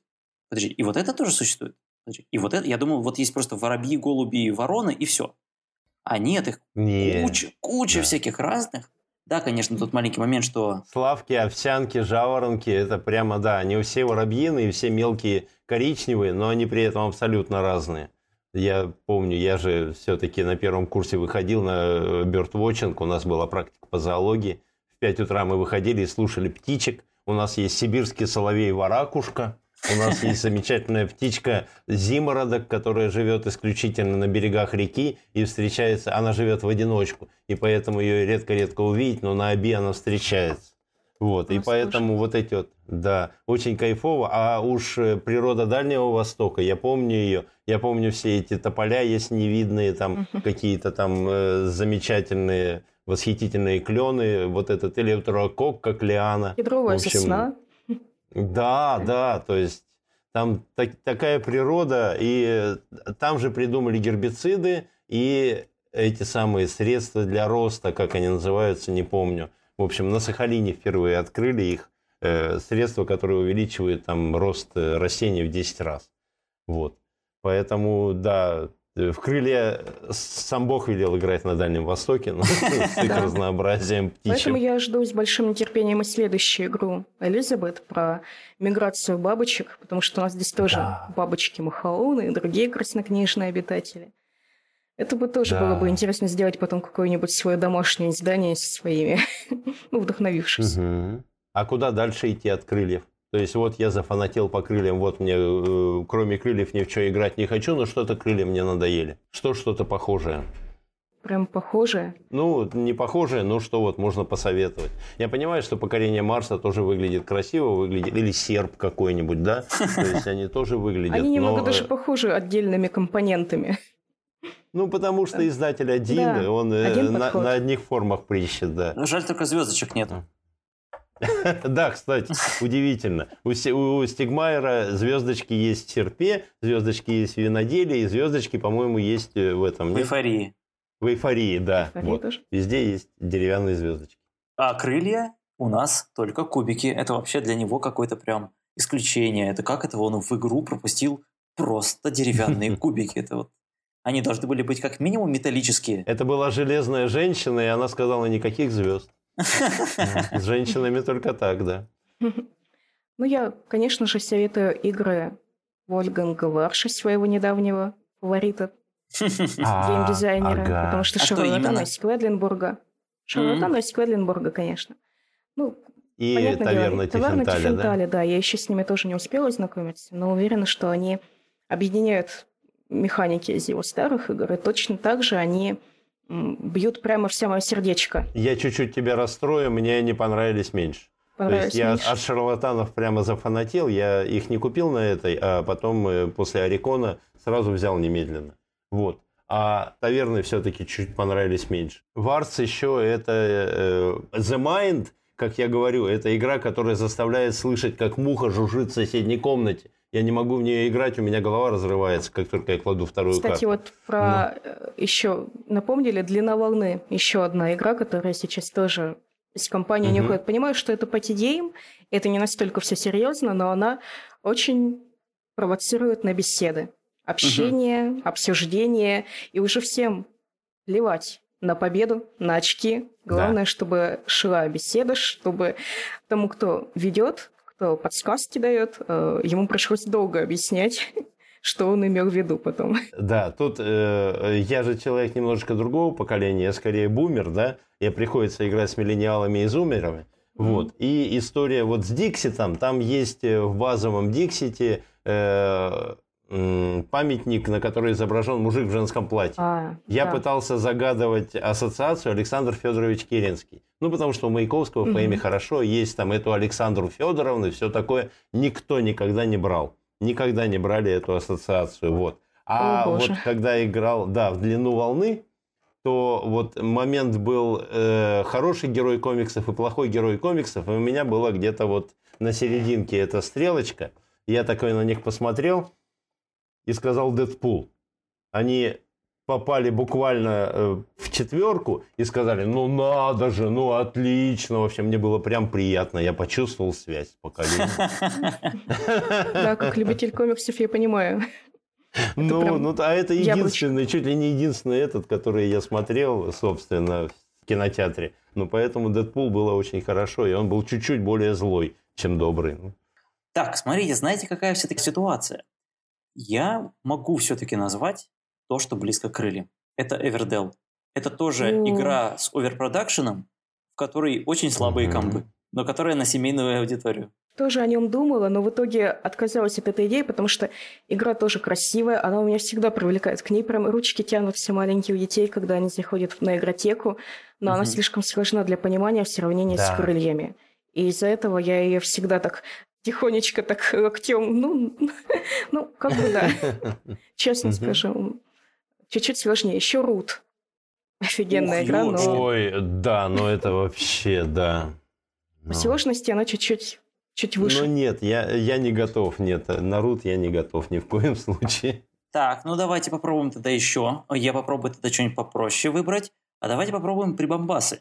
Подожди, и вот это тоже существует? Подожди, и вот это, я думал, вот есть просто воробьи, голуби вороны, и все. А нет, их Не. куча, куча Да. всяких разных. Да, конечно, тут маленький момент, что Славки, овсянки, жаворонки – это прямо, да, они все воробьины и все мелкие коричневые, но они при этом абсолютно разные. Я помню, я же все-таки на первом курсе выходил на бёрдвотчинг, у нас была практика по зоологии. В 5 утра мы выходили и слушали птичек. У нас есть сибирский соловей-варакушка, у нас есть замечательная птичка зимородок, которая живет исключительно на берегах реки и встречается, она живет в одиночку, и поэтому ее редко-редко увидеть, но на оби она встречается. Вот, и Ну, поэтому вот эти вот, да, очень кайфово. А уж э, природа Дальнего Востока, я помню ее, я помню все эти тополя есть невидные, там какие-то там э, замечательные, восхитительные клены, вот этот элеутерокок, как лиана. Кедровая общем, сосна. Да, да, то есть там так- такая природа, и там же придумали гербициды и эти самые средства для роста, как они называются, не помню. В общем, на Сахалине впервые открыли их э, средства, которые увеличивают там рост э, растений в 10 раз. Вот. Поэтому, да, В крылья сам Бог велел играть на Дальнем Востоке, но с их разнообразием Поэтому я жду с большим нетерпением и следующую игру Элизабет про миграцию бабочек, потому что у нас здесь тоже бабочки Махауны и другие краснокнижные обитатели. Это бы тоже да. было бы интересно сделать потом какое-нибудь свое домашнее издание со своими, ну, вдохновившись. Угу. А куда дальше идти от крыльев? То есть вот я зафанател по крыльям, вот мне э, кроме крыльев ни в что играть не хочу, но что-то крылья мне надоели. Что что-то похожее? Прям похожее? Ну, не похожее, но что вот можно посоветовать. Я понимаю, что покорение Марса тоже выглядит красиво, выглядит, или серп какой-нибудь, да? То есть они тоже выглядят. Они немного даже похожи отдельными компонентами. Ну, потому что издатель один, да, он э, один на, на одних формах прищет, да. Ну, жаль, только звездочек нету. Да, кстати, удивительно. У, Стигмайера звездочки есть в серпе, звездочки есть в виноделии, и звездочки, по-моему, есть э, в этом. В эйфории. В эйфории, да. вот. Везде есть деревянные звездочки. А крылья у нас только кубики. Это вообще для него какое-то прям исключение. Это как это он в игру пропустил просто деревянные кубики. Это вот они должны были быть как минимум металлические. Это была железная женщина, и она сказала никаких звезд. С женщинами только так, да. Ну, я, конечно же, советую игры Вольганга Варша, своего недавнего фаворита, а, геймдизайнера, потому что а шарлатан из Кведлинбурга. Шарлатан из Кведлинбурга, конечно. Ну, и таверна Тифентали, да? да. Я еще с ними тоже не успела знакомиться, но уверена, что они объединяют механики из его старых игр, и точно так же они бьют прямо в самое сердечко. Я чуть-чуть тебя расстрою, мне они понравились меньше. Понравились То есть меньше. я от шарлатанов прямо зафанател, я их не купил на этой, а потом э, после Орикона сразу взял немедленно. Вот. А таверны все-таки чуть понравились меньше. Варс еще это э, The Mind, как я говорю, это игра, которая заставляет слышать, как муха жужжит в соседней комнате. Я не могу в нее играть, у меня голова разрывается, как только я кладу вторую Кстати, карту. вот про Но. Э, еще напомнили «Длина волны». Еще одна игра, которая сейчас тоже из компании угу. не уходит. Понимаю, что это party game, это не настолько все серьезно, но она очень провоцирует на беседы. Общение, угу. обсуждение, и уже всем плевать на победу, на очки. Главное, да. чтобы шла беседа, чтобы тому, кто ведет, подсказки дает, э, ему пришлось долго объяснять, что он имел в виду потом. Да, тут э, я же человек немножечко другого поколения, я скорее бумер, да, мне приходится играть с миллениалами и зумерами. Вот. И история вот с Дикситом, там есть э, в базовом Диксите э, памятник, на который изображен мужик в женском платье. А, Я да. пытался загадывать ассоциацию Александр Федорович Керенский. Ну, потому что у Маяковского в поэме хорошо, есть там эту Александру Федоровну и все такое. Никто никогда не брал. Никогда не брали эту ассоциацию. Вот. А О, вот когда играл, да, в длину волны, то вот момент был э, хороший герой комиксов и плохой герой комиксов, и у меня была где-то вот на серединке эта стрелочка. Я такой на них посмотрел, и сказал Дэдпул. Они попали буквально э, в четверку и сказали, ну надо же, ну отлично. В общем, мне было прям приятно. Я почувствовал связь с поколением. Да, как любитель комиксов я понимаю. Ну, ну, а это единственный, чуть ли не единственный этот, который я смотрел, собственно, в кинотеатре. Ну, поэтому Дэдпул было очень хорошо, и он был чуть-чуть более злой, чем добрый. Так, смотрите, знаете, какая все-таки ситуация? Я могу все-таки назвать то, что близко к крыльям. Это Everdell. Это тоже mm. игра с оверпродакшеном, в которой очень слабые mm-hmm. комбы, но которая на семейную аудиторию. Тоже о нем думала, но в итоге отказалась от этой идеи, потому что игра тоже красивая, она у меня всегда привлекает. К ней прям ручки тянутся маленькие у детей, когда они заходят на игротеку, но mm-hmm. она слишком сложна для понимания в сравнении да. с крыльями. И из-за этого я ее всегда так тихонечко так локтем, ну, ну, как бы да, честно скажу. Чуть-чуть сложнее. Еще Рут. Офигенная игра, но... Ой, да, но это вообще, да. По сложности она чуть-чуть чуть выше. Ну нет, я, я не готов, нет, на Рут я не готов ни в коем случае. Так, ну давайте попробуем тогда еще. Я попробую тогда что-нибудь попроще выбрать. А давайте попробуем прибамбасы.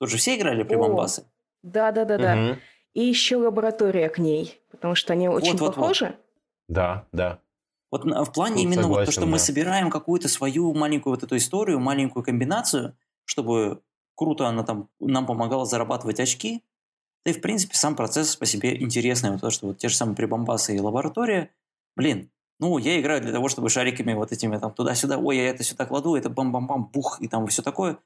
Тут же все играли прибамбасы? Да-да-да-да. И еще лаборатория к ней, потому что они очень вот, похожи. Вот, вот. Да, да. Вот в плане Тут именно согласен, вот то, что мы да. собираем какую-то свою маленькую вот эту историю, маленькую комбинацию, чтобы круто она там нам помогала зарабатывать очки. Да и, в принципе, сам процесс по себе интересный. Вот то, что вот те же самые прибамбасы и лаборатория. Блин, ну, я играю для того, чтобы шариками вот этими там туда-сюда, ой, я это сюда кладу, это бам-бам-бам, бух, и там все такое.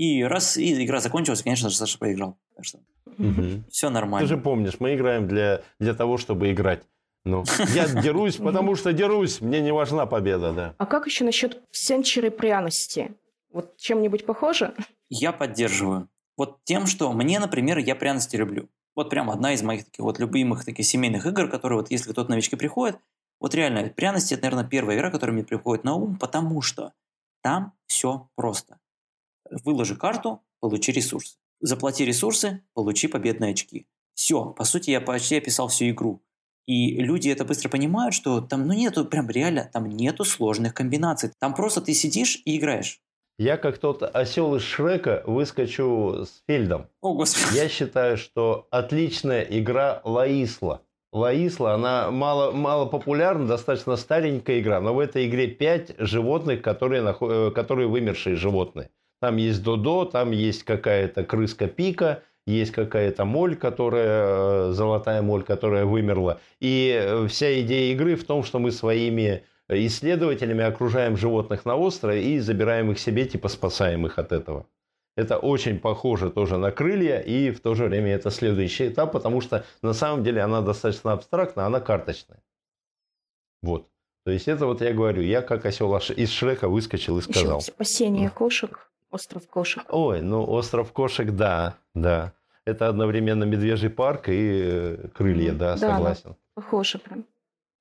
И раз, и игра закончилась, конечно же, Саша проиграл. Так что Мгм. все Ты нормально. же помнишь, мы играем для, для того, чтобы играть. Ну, я дерусь, потому что дерусь. Мне не важна победа, да. А как еще насчет сенчери пряности? Вот чем-нибудь похоже? Я поддерживаю. Вот тем, что мне, например, я пряности люблю. Вот прям одна из моих таких вот любимых таких семейных игр, которые вот если кто-то новички приходит, вот реально, пряности это, наверное, первая игра, которая мне приходит на ум, потому что там все просто. Выложи карту, получи ресурсы. Заплати ресурсы, получи победные очки. Все, по сути, я почти описал всю игру. И люди это быстро понимают, что там, ну нету, прям реально, там нету сложных комбинаций. Там просто ты сидишь и играешь. Я, как тот осел из Шрека, выскочу с Фельдом. О, господи. Я считаю, что отличная игра Лаисла. Лаисла, она мало, мало популярна, достаточно старенькая игра, но в этой игре 5 животных, которые, э, которые вымершие животные. Там есть Додо, там есть какая-то крыска Пика, есть какая-то моль, которая, э, золотая моль, которая вымерла. И э, вся идея игры в том, что мы своими исследователями окружаем животных на острове и забираем их себе, типа спасаем их от этого. Это очень похоже тоже на крылья, и в то же время это следующий этап, потому что на самом деле она достаточно абстрактна, она карточная. Вот. То есть это вот я говорю, я как осел из Шрека выскочил и сказал. Еще спасение кошек, остров кошек. Ой, ну остров кошек, да, да. Это одновременно медвежий парк и э, крылья, да, Да, да. согласен. Похоже прям.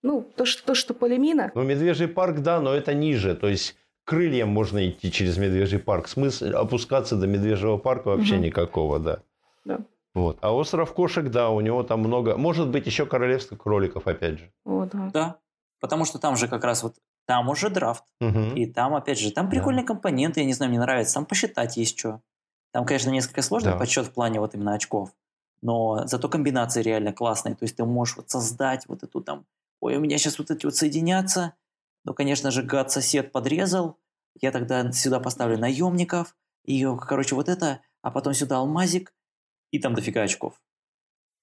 Ну, то, что, то, что Полемина. Ну, медвежий парк, да, но это ниже. То есть крыльям можно идти через медвежий парк. Смысл опускаться до медвежьего парка вообще Мгм. никакого, да. Да. Вот. А остров кошек, да, у него там много. Может быть, еще королевство кроликов, опять же. О, да. Да, потому что там же как раз вот, там уже драфт, Мгм. и там, опять же, там прикольные компоненты, я не знаю, мне нравится, там посчитать есть что. Там, конечно, несколько сложный Да. подсчет в плане вот именно очков, но зато комбинации реально классные, то есть ты можешь вот создать вот эту там, ой, у меня сейчас вот эти вот соединятся, ну, конечно же, гад-сосед подрезал, я тогда сюда поставлю наемников, и, короче, вот это, а потом сюда алмазик, и там дофига очков.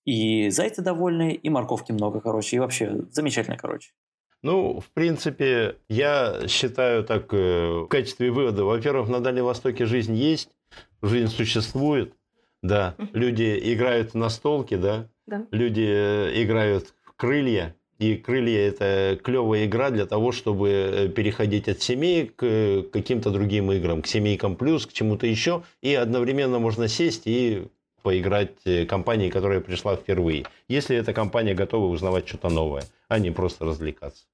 И зайцы довольны, и морковки много, короче, и вообще замечательно, короче. Ну, в принципе, я считаю так э, в качестве вывода. Во-первых, на Дальнем Востоке жизнь есть, жизнь существует, да. Люди играют на столке, да. Да. Люди э, играют в крылья. И крылья это клевая игра для того, чтобы э, переходить от семей к каким-то другим играм, к семейкам плюс, к чему-то еще. И одновременно можно сесть и поиграть э, компании, которая пришла впервые. Если эта компания готова узнавать что-то новое, а не просто развлекаться.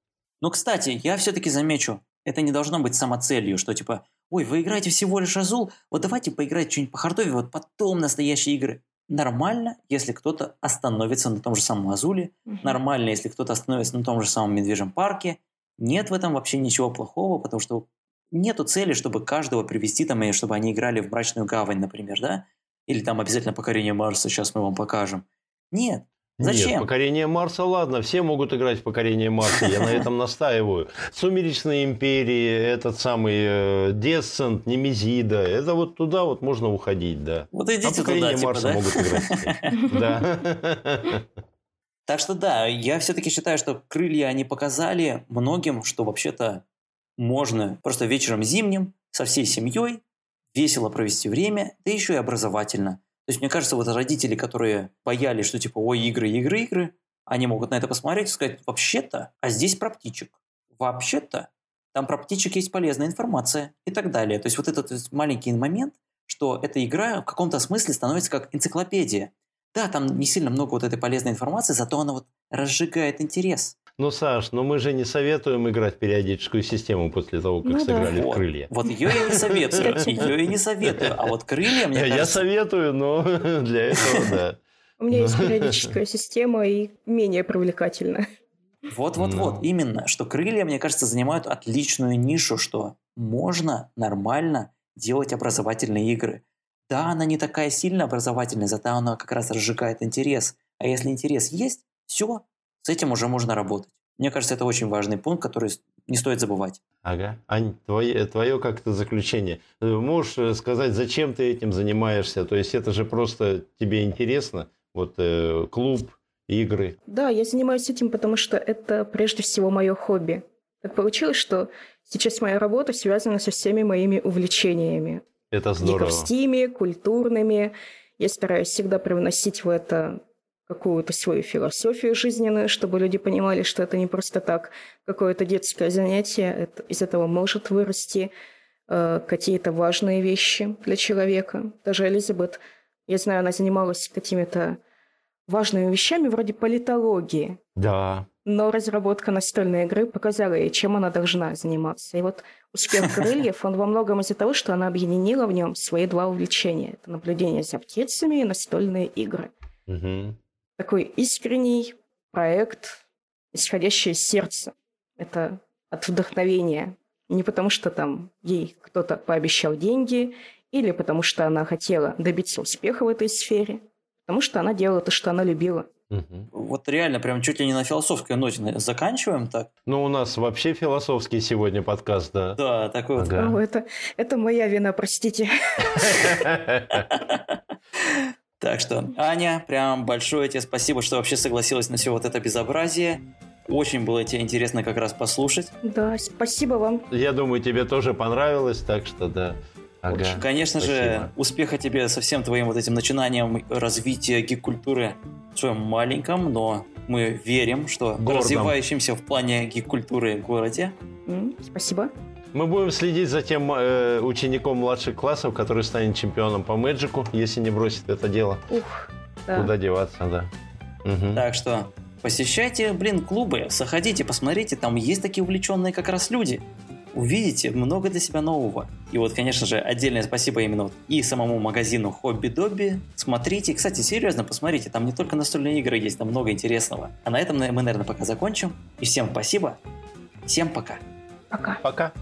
Но, кстати, я все-таки замечу, это не должно быть самоцелью, что типа, ой, вы играете всего лишь Азул, вот давайте поиграть что-нибудь по хардове, вот потом настоящие игры. Нормально, если кто-то остановится на том же самом Азуле, Мгм. нормально, если кто-то остановится на том же самом Медвежьем парке. Нет в этом вообще ничего плохого, потому что нету цели, чтобы каждого привести там, и чтобы они играли в Мрачную Гавань, например, да? Или там обязательно покорение Марса, сейчас мы вам покажем. Нет. Зачем? Нет, покорение Марса, ладно, все могут играть в покорение Марса, я на этом настаиваю. Сумеречные империи, этот самый э, Десцент, Немезида, это вот туда вот можно уходить, да. Вот А идите покорение туда, типа, Марса да? могут играть. Да. Так что да, я все-таки считаю, что крылья они показали многим, что вообще-то можно просто вечером зимним со всей семьей весело провести время, да еще и образовательно. То есть мне кажется, вот родители, которые боялись, что типа ой, игры, игры, игры, они могут на это посмотреть и сказать, вообще-то, а здесь про птичек. Вообще-то, там про птичек есть полезная информация и так далее. То есть вот этот маленький момент, что эта игра в каком-то смысле становится как энциклопедия. Да, там не сильно много вот этой полезной информации, зато она вот разжигает интерес. Ну, Саш, но мы же не советуем играть в периодическую систему после того, как Ну да. сыграли в Вот. крылья. Вот ее я не советую, да. ее я не советую. А вот крылья, мне Я кажется... советую, но для этого, да. У меня есть периодическая система и менее привлекательная. Вот-вот-вот, Ну. именно, что крылья, мне кажется, занимают отличную нишу, что можно нормально делать образовательные игры. Да, она не такая сильно образовательная, зато она как раз разжигает интерес. А если интерес есть, все, с этим уже можно работать. Мне кажется, это очень важный пункт, который не стоит забывать. Ага. Ань, твое, твое как-то заключение. Э, можешь э, сказать, зачем ты этим занимаешься? То есть это же просто тебе интересно? Вот э, клуб, игры. Да, я занимаюсь этим, потому что это прежде всего мое хобби. Так получилось, что сейчас моя работа связана со всеми моими увлечениями. Это здорово. Гиковскими, культурными. Я стараюсь всегда привносить в это какую-то свою философию жизненную, чтобы люди понимали, что это не просто так какое-то детское занятие, это, из этого может вырасти э, какие-то важные вещи для человека. Даже Элизабет, я знаю, она занималась какими-то важными вещами вроде политологии. Да. Но разработка настольной игры показала ей, чем она должна заниматься. И вот успех крыльев, он во многом из-за того, что она объединила в нем свои два увлечения. Это наблюдение за птицами и настольные игры. Угу. Такой искренний проект, исходящий из сердца. Это от вдохновения. Не потому, что там ей кто-то пообещал деньги, или потому, что она хотела добиться успеха в этой сфере, потому что она делала то, что она любила. Угу. Вот реально, прям чуть ли не на философской ноте заканчиваем так. Ну, у нас вообще философский сегодня подкаст, да. Да, такой вот. Ага. О, это, это моя вина, простите. Так что, Аня, прям большое тебе спасибо, что вообще согласилась на все вот это безобразие. Очень было тебе интересно как раз послушать. Да, спасибо вам. Я думаю, тебе тоже понравилось, так что да. Ага, Конечно спасибо. же, успеха тебе со всем твоим вот этим начинанием развития гик-культуры в своем маленьком, но мы верим, что Гордом. развивающимся в плане гик-культуры городе. Mm, спасибо. Мы будем следить за тем э, учеником младших классов, который станет чемпионом по мэджику, если не бросит это дело. Ух, да. Куда деваться, да. Угу. Так что посещайте, блин, клубы, заходите, посмотрите, там есть такие увлеченные как раз люди увидите много для себя нового. И вот, конечно же, отдельное спасибо именно вот и самому магазину Хобби Добби. Смотрите, кстати, серьезно, посмотрите, там не только настольные игры есть, там много интересного. А на этом мы, наверное, пока закончим. И всем спасибо. Всем пока. Пока. Пока.